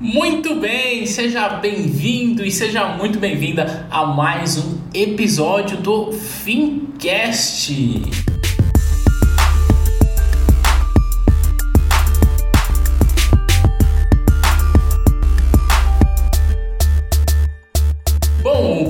Muito bem, seja bem-vindo e seja muito bem-vinda a mais um episódio do Fincast.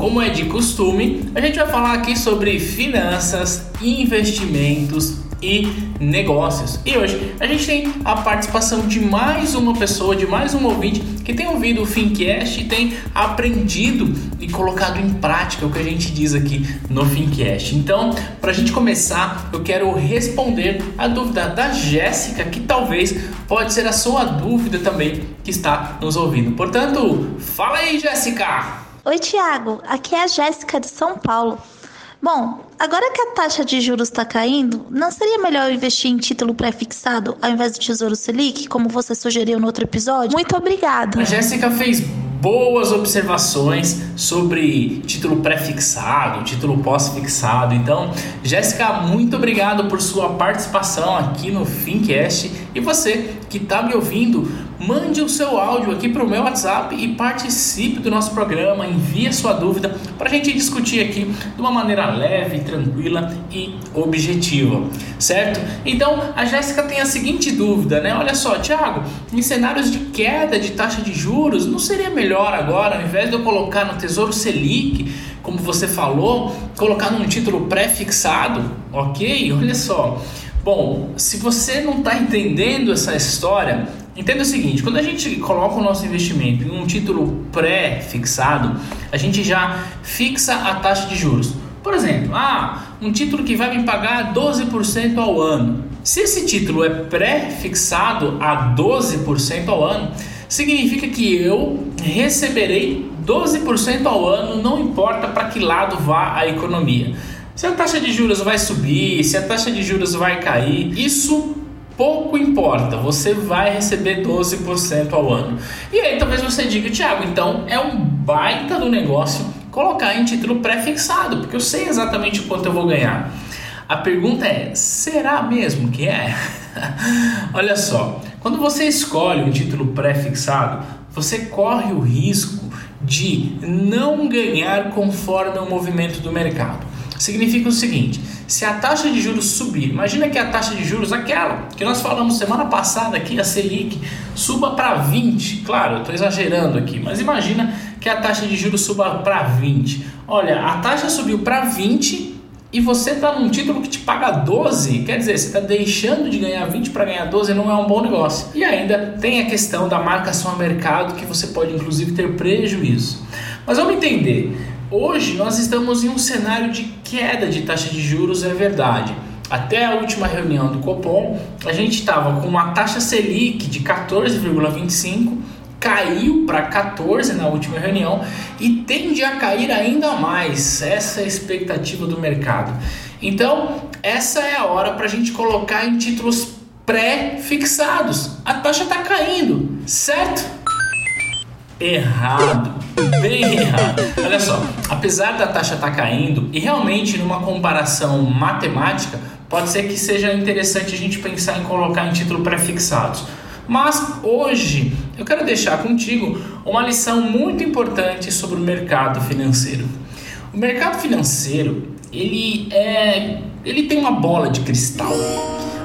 Como é de costume, a gente vai falar aqui sobre finanças, investimentos e negócios. E hoje a gente tem a participação de mais uma pessoa, de mais um ouvinte que tem ouvido o Fincast e tem aprendido e colocado em prática o que a gente diz aqui no Fincast. Então, para a gente começar, eu quero responder a dúvida da Jéssica, que talvez pode ser a sua dúvida também que está nos ouvindo. Portanto, fala aí, Jéssica! Oi, Tiago. Aqui é a Jéssica de São Paulo. Bom, agora que a taxa de juros está caindo, não seria melhor investir em título pré-fixado ao invés do Tesouro Selic, como você sugeriu no outro episódio? Muito obrigada. A Jéssica fez boas observações sobre título pré-fixado, título pós-fixado. Então, Jéssica, muito obrigado por sua participação aqui no Fincast. E você que está me ouvindo, mande o seu áudio aqui para o meu WhatsApp e participe do nosso programa. Envie a sua dúvida para a gente discutir aqui de uma maneira leve, tranquila e objetiva, certo? Então, a Jéssica tem a seguinte dúvida, né? Olha só, Thiago, em cenários de queda de taxa de juros, não seria melhor agora, ao invés de eu colocar no Tesouro Selic, como você falou, colocar num título pré-fixado, ok? Olha só. Bom, se você não está entendendo essa história, entenda o seguinte: quando a gente coloca o nosso investimento em um título pré-fixado, a gente já fixa a taxa de juros. Por exemplo, ah, um título que vai me pagar 12% ao ano. Se esse título é pré-fixado a 12% ao ano, significa que eu receberei 12% ao ano, não importa para que lado vá a economia. Se a taxa de juros vai subir, se a taxa de juros vai cair, isso pouco importa, você vai receber 12% ao ano. E aí talvez você diga, Thiago, então é um baita do negócio colocar em título pré-fixado, porque eu sei exatamente quanto eu vou ganhar. A pergunta é: será mesmo que é? Olha só, quando você escolhe um título pré-fixado, você corre o risco de não ganhar conforme o movimento do mercado significa o seguinte: se a taxa de juros subir, imagina que a taxa de juros, aquela que nós falamos semana passada aqui, a Selic, suba para 20. Claro, eu estou exagerando aqui, mas imagina que a taxa de juros suba para 20. Olha, a taxa subiu para 20 e você está num título que te paga 12, quer dizer, você está deixando de ganhar 20 para ganhar 12, não é um bom negócio. E ainda tem a questão da marcação a mercado, que você pode inclusive ter prejuízo. Mas vamos entender. Hoje nós estamos em um cenário de queda de taxa de juros, é verdade. Até a última reunião do Copom, a gente estava com uma taxa Selic de 14,25, caiu para 14 na última reunião e tende a cair ainda mais. Essa é a expectativa do mercado. Então, essa é a hora para a gente colocar em títulos pré-fixados. A taxa está caindo, certo? Errado bem errado. Olha só, apesar da taxa estar tá caindo e realmente numa comparação matemática, pode ser que seja interessante a gente pensar em colocar em título pré-fixados. Mas hoje eu quero deixar contigo uma lição muito importante sobre o mercado financeiro. O mercado financeiro ele é, ele tem uma bola de cristal.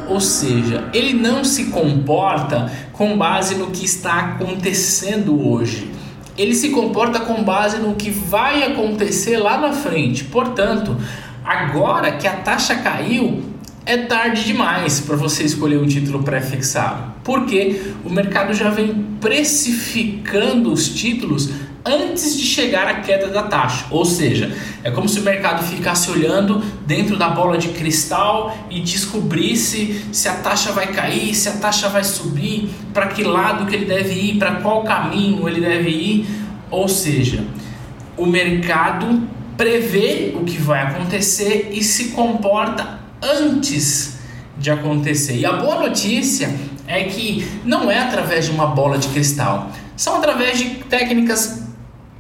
Ou seja, ele não se comporta com base no que está acontecendo hoje ele se comporta com base no que vai acontecer lá na frente. Portanto, agora que a taxa caiu, é tarde demais para você escolher um título pré-fixado, porque o mercado já vem precificando os títulos antes de chegar à queda da taxa. Ou seja, é como se o mercado ficasse olhando dentro da bola de cristal e descobrisse se a taxa vai cair, se a taxa vai subir, para que lado que ele deve ir, para qual caminho ele deve ir. Ou seja, o mercado prevê o que vai acontecer e se comporta antes de acontecer. E a boa notícia é que não é através de uma bola de cristal, são através de técnicas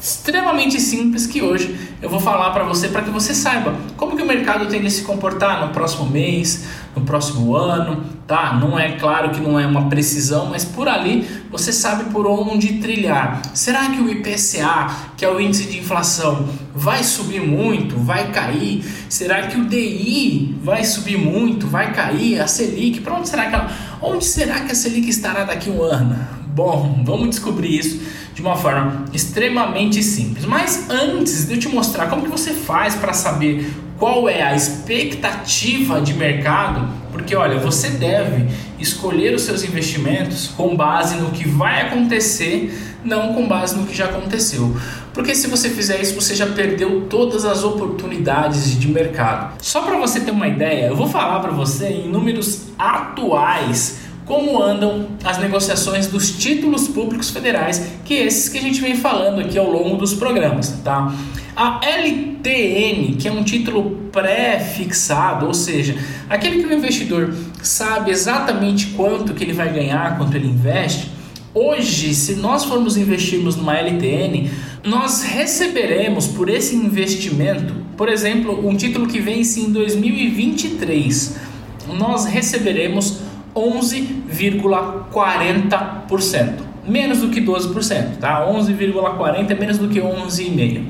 extremamente simples que hoje eu vou falar para você para que você saiba como que o mercado tende a se comportar no próximo mês, no próximo ano, tá? Não é claro que não é uma precisão, mas por ali você sabe por onde trilhar. Será que o IPCA, que é o índice de inflação, vai subir muito, vai cair? Será que o DI vai subir muito, vai cair? A Selic, para onde será que ela, onde será que a Selic estará daqui um ano? Bom, vamos descobrir isso de uma forma extremamente simples. Mas antes de eu te mostrar como que você faz para saber qual é a expectativa de mercado, porque olha, você deve escolher os seus investimentos com base no que vai acontecer, não com base no que já aconteceu. Porque se você fizer isso, você já perdeu todas as oportunidades de mercado. Só para você ter uma ideia, eu vou falar para você em números atuais como andam as negociações dos títulos públicos federais, que é esses que a gente vem falando aqui ao longo dos programas, tá? A LTN, que é um título pré-fixado, ou seja, aquele que o investidor sabe exatamente quanto que ele vai ganhar, quanto ele investe, hoje, se nós formos investirmos numa LTN, nós receberemos por esse investimento, por exemplo, um título que vence em 2023, nós receberemos 11,40%. Menos do que 12%, tá? 11,40 é menos do que 11,5%.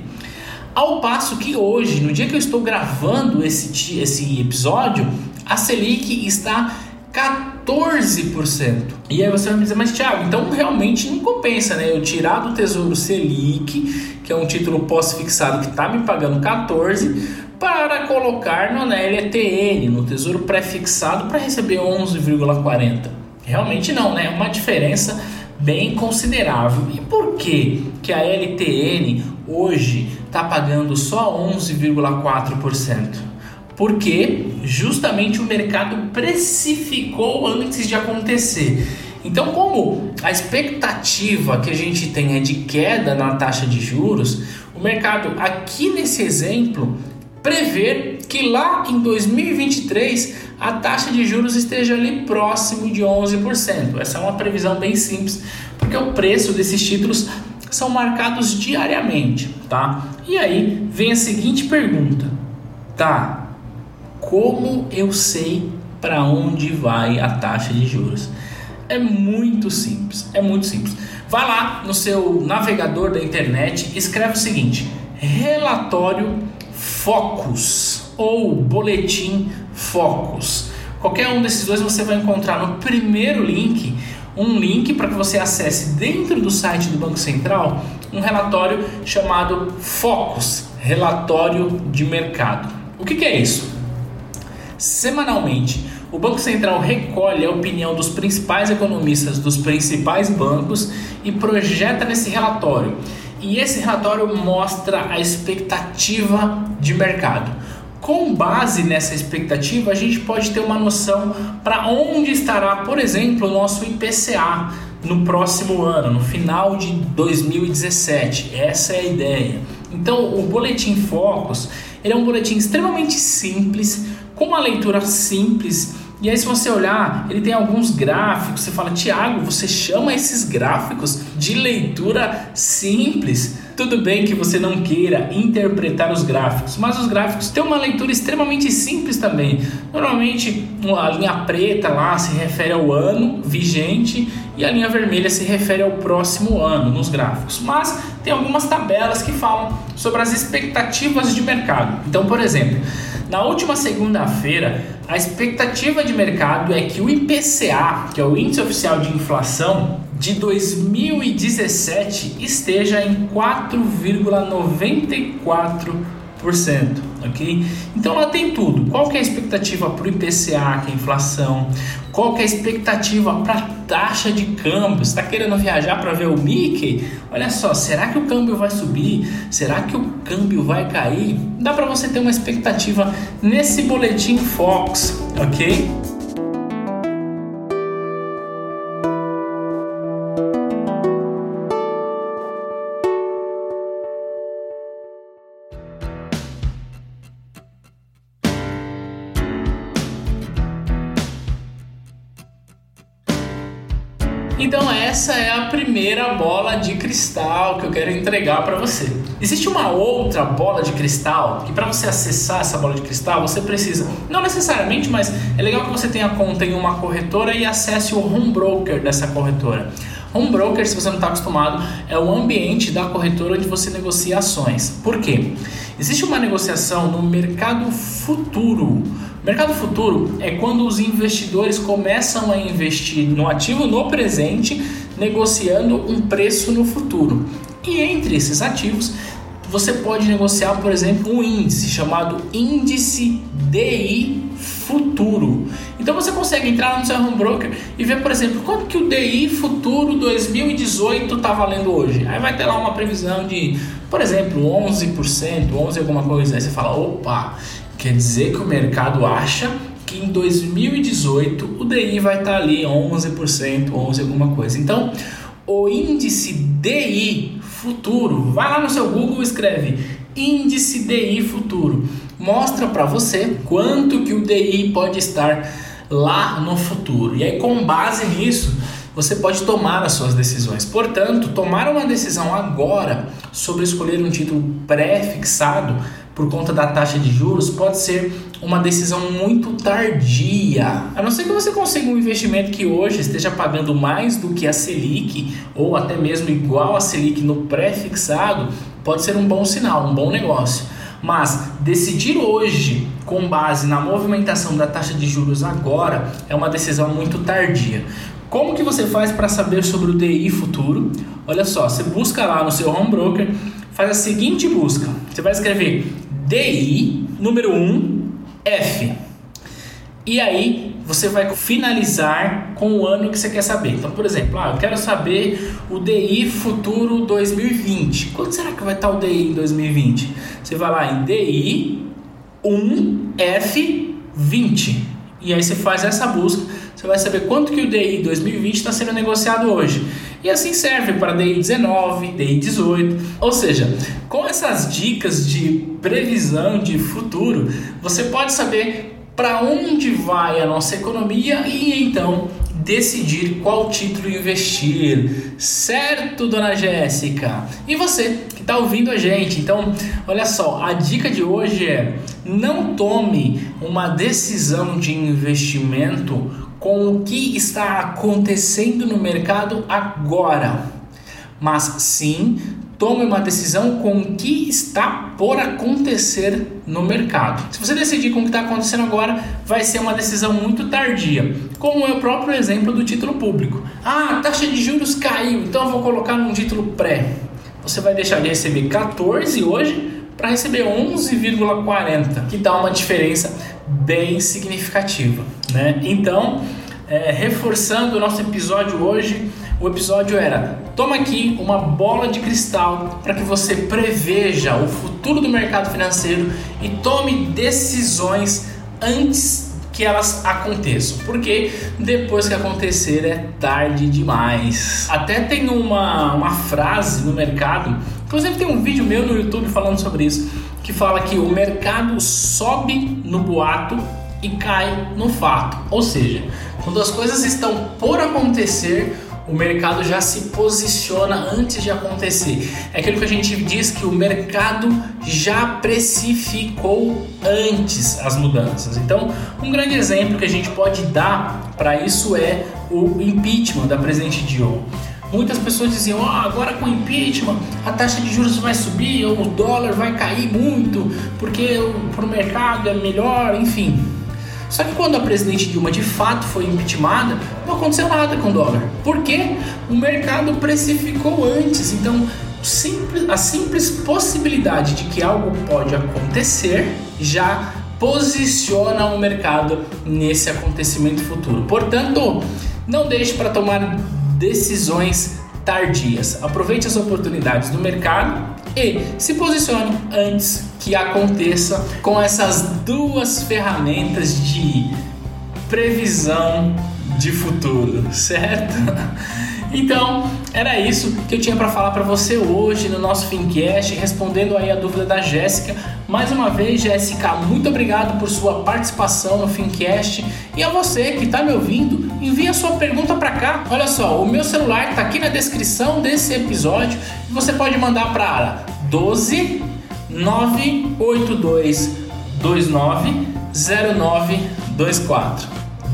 Ao passo que hoje, no dia que eu estou gravando esse, esse episódio, a Selic está 14%. E aí você vai me dizer, mas Thiago, então realmente não compensa, né? Eu tirar do Tesouro Selic, que é um título pós-fixado que está me pagando 14%, para colocar no LTN, no Tesouro Pré-Fixado, para receber 11,40. Realmente não, né? É uma diferença bem considerável. E por que, que a LTN hoje está pagando só 11,4%? Porque justamente o mercado precificou antes de acontecer. Então, como a expectativa que a gente tem é de queda na taxa de juros, o mercado aqui nesse exemplo prever que lá em 2023 a taxa de juros esteja ali próximo de 11%. Essa é uma previsão bem simples, porque o preço desses títulos são marcados diariamente, tá? E aí vem a seguinte pergunta: tá? Como eu sei para onde vai a taxa de juros? É muito simples, é muito simples. Vai lá no seu navegador da internet, escreve o seguinte: relatório Focus ou Boletim Focus. Qualquer um desses dois você vai encontrar no primeiro link um link para que você acesse dentro do site do Banco Central um relatório chamado Focus, relatório de mercado. O que, que é isso? Semanalmente, o Banco Central recolhe a opinião dos principais economistas dos principais bancos e projeta nesse relatório e esse relatório mostra a expectativa de mercado. Com base nessa expectativa, a gente pode ter uma noção para onde estará, por exemplo, o nosso IPCA no próximo ano, no final de 2017. Essa é a ideia. Então, o boletim Focus, ele é um boletim extremamente simples, com uma leitura simples e aí, se você olhar, ele tem alguns gráficos. Você fala, Tiago, você chama esses gráficos de leitura simples. Tudo bem que você não queira interpretar os gráficos, mas os gráficos têm uma leitura extremamente simples também. Normalmente, a linha preta lá se refere ao ano vigente e a linha vermelha se refere ao próximo ano nos gráficos. Mas tem algumas tabelas que falam sobre as expectativas de mercado. Então, por exemplo, na última segunda-feira, a expectativa de mercado é que o IPCA, que é o Índice Oficial de Inflação de 2017, esteja em 4,94%, ok? Então lá tem tudo. Qual que é a expectativa para o IPCA, que é a inflação? Qual que é a expectativa para a taxa de câmbio? Está querendo viajar para ver o Mickey? Olha só, será que o câmbio vai subir? Será que o câmbio vai cair? Dá para você ter uma expectativa nesse boletim Fox, ok? Então essa é a primeira bola de cristal que eu quero entregar para você. Existe uma outra bola de cristal que para você acessar essa bola de cristal você precisa, não necessariamente, mas é legal que você tenha conta em uma corretora e acesse o home broker dessa corretora. Home broker, se você não está acostumado, é o ambiente da corretora onde você negocia ações. Por quê? Existe uma negociação no mercado futuro. Mercado futuro é quando os investidores começam a investir no ativo no presente, negociando um preço no futuro. E entre esses ativos, você pode negociar, por exemplo, um índice chamado índice DI futuro. Então você consegue entrar no seu home broker e ver, por exemplo, quanto que o DI futuro 2018 está valendo hoje. Aí vai ter lá uma previsão de, por exemplo, 11%, 11 alguma coisa. Aí você fala, opa, quer dizer que o mercado acha que em 2018 o DI vai estar ali 11%, 11 alguma coisa. Então, o índice DI futuro, vai lá no seu Google e escreve índice DI futuro mostra para você quanto que o DI pode estar lá no futuro. E aí com base nisso, você pode tomar as suas decisões. Portanto, tomar uma decisão agora sobre escolher um título pré-fixado por conta da taxa de juros pode ser uma decisão muito tardia. A não ser que você consiga um investimento que hoje esteja pagando mais do que a Selic ou até mesmo igual a Selic no pré-fixado, pode ser um bom sinal, um bom negócio. Mas decidir hoje, com base na movimentação da taxa de juros agora, é uma decisão muito tardia. Como que você faz para saber sobre o DI futuro? Olha só, você busca lá no seu home broker, faz a seguinte busca. Você vai escrever DI número 1 F. E aí você vai finalizar com o ano que você quer saber. Então, por exemplo, ah, eu quero saber o DI futuro 2020. Quanto será que vai estar o DI em 2020? Você vai lá em DI 1F20 e aí você faz essa busca, você vai saber quanto que o DI 2020 está sendo negociado hoje. E assim serve para DI 19, DI 18. Ou seja, com essas dicas de previsão de futuro, você pode saber para onde vai a nossa economia e então decidir qual título investir. Certo, dona Jéssica? E você que está ouvindo a gente? Então, olha só, a dica de hoje é: não tome uma decisão de investimento com o que está acontecendo no mercado agora, mas sim tome uma decisão com o que está por acontecer no mercado. Se você decidir com o que está acontecendo agora, vai ser uma decisão muito tardia, como é o próprio exemplo do título público. Ah, a taxa de juros caiu, então eu vou colocar num título pré. Você vai deixar de receber 14 hoje para receber 11,40, que dá uma diferença bem significativa, né? Então, é, reforçando o nosso episódio hoje, o episódio era: toma aqui uma bola de cristal para que você preveja o futuro do mercado financeiro e tome decisões antes que elas aconteçam, porque depois que acontecer é tarde demais. Até tem uma, uma frase no mercado, inclusive tem um vídeo meu no YouTube falando sobre isso, que fala que o mercado sobe no boato e cai no fato. Ou seja, quando as coisas estão por acontecer, o mercado já se posiciona antes de acontecer. É aquilo que a gente diz que o mercado já precificou antes as mudanças. Então, um grande exemplo que a gente pode dar para isso é o impeachment da presidente Dilma. Muitas pessoas diziam: oh, agora com o impeachment a taxa de juros vai subir, o dólar vai cair muito, porque para o mercado é melhor, enfim. Só que quando a presidente Dilma de fato foi impeachmentada, não aconteceu nada com o dólar. Por quê? O mercado precificou antes. Então, simples, a simples possibilidade de que algo pode acontecer já posiciona o mercado nesse acontecimento futuro. Portanto, não deixe para tomar decisões tardias. Aproveite as oportunidades do mercado e se posicione antes que aconteça com essas duas ferramentas de previsão de futuro, certo? Então, era isso que eu tinha para falar para você hoje no nosso Fincast, respondendo aí a dúvida da Jéssica. Mais uma vez, Jéssica, muito obrigado por sua participação no Fincast e a você que está me ouvindo envia sua pergunta para cá. Olha só, o meu celular está aqui na descrição desse episódio você pode mandar para 12 982 29 0924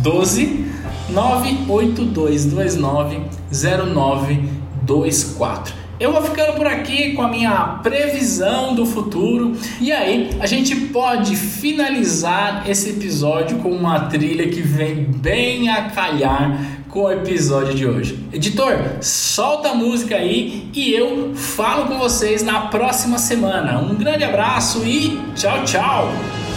12 982 29 0924 eu vou ficando por aqui com a minha previsão do futuro. E aí, a gente pode finalizar esse episódio com uma trilha que vem bem a calhar com o episódio de hoje. Editor, solta a música aí e eu falo com vocês na próxima semana. Um grande abraço e tchau, tchau!